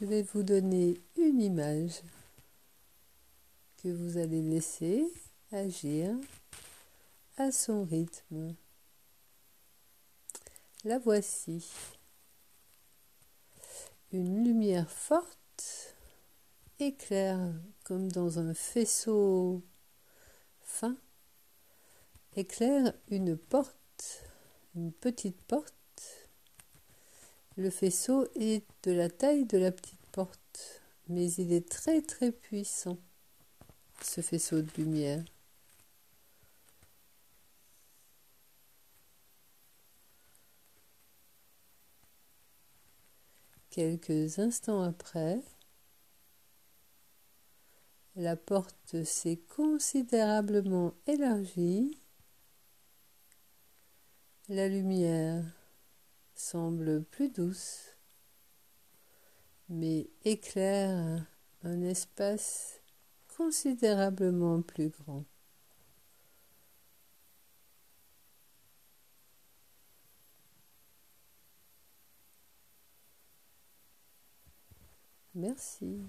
je vais vous donner une image que vous allez laisser agir à son rythme. La voici. Une lumière forte éclaire comme dans un faisceau fin, éclaire une porte, une petite porte. Le faisceau est de la taille de la petite porte, mais il est très très puissant, ce faisceau de lumière. Quelques instants après, la porte s'est considérablement élargie. La lumière semble plus douce, mais éclaire un espace considérablement plus grand. Merci.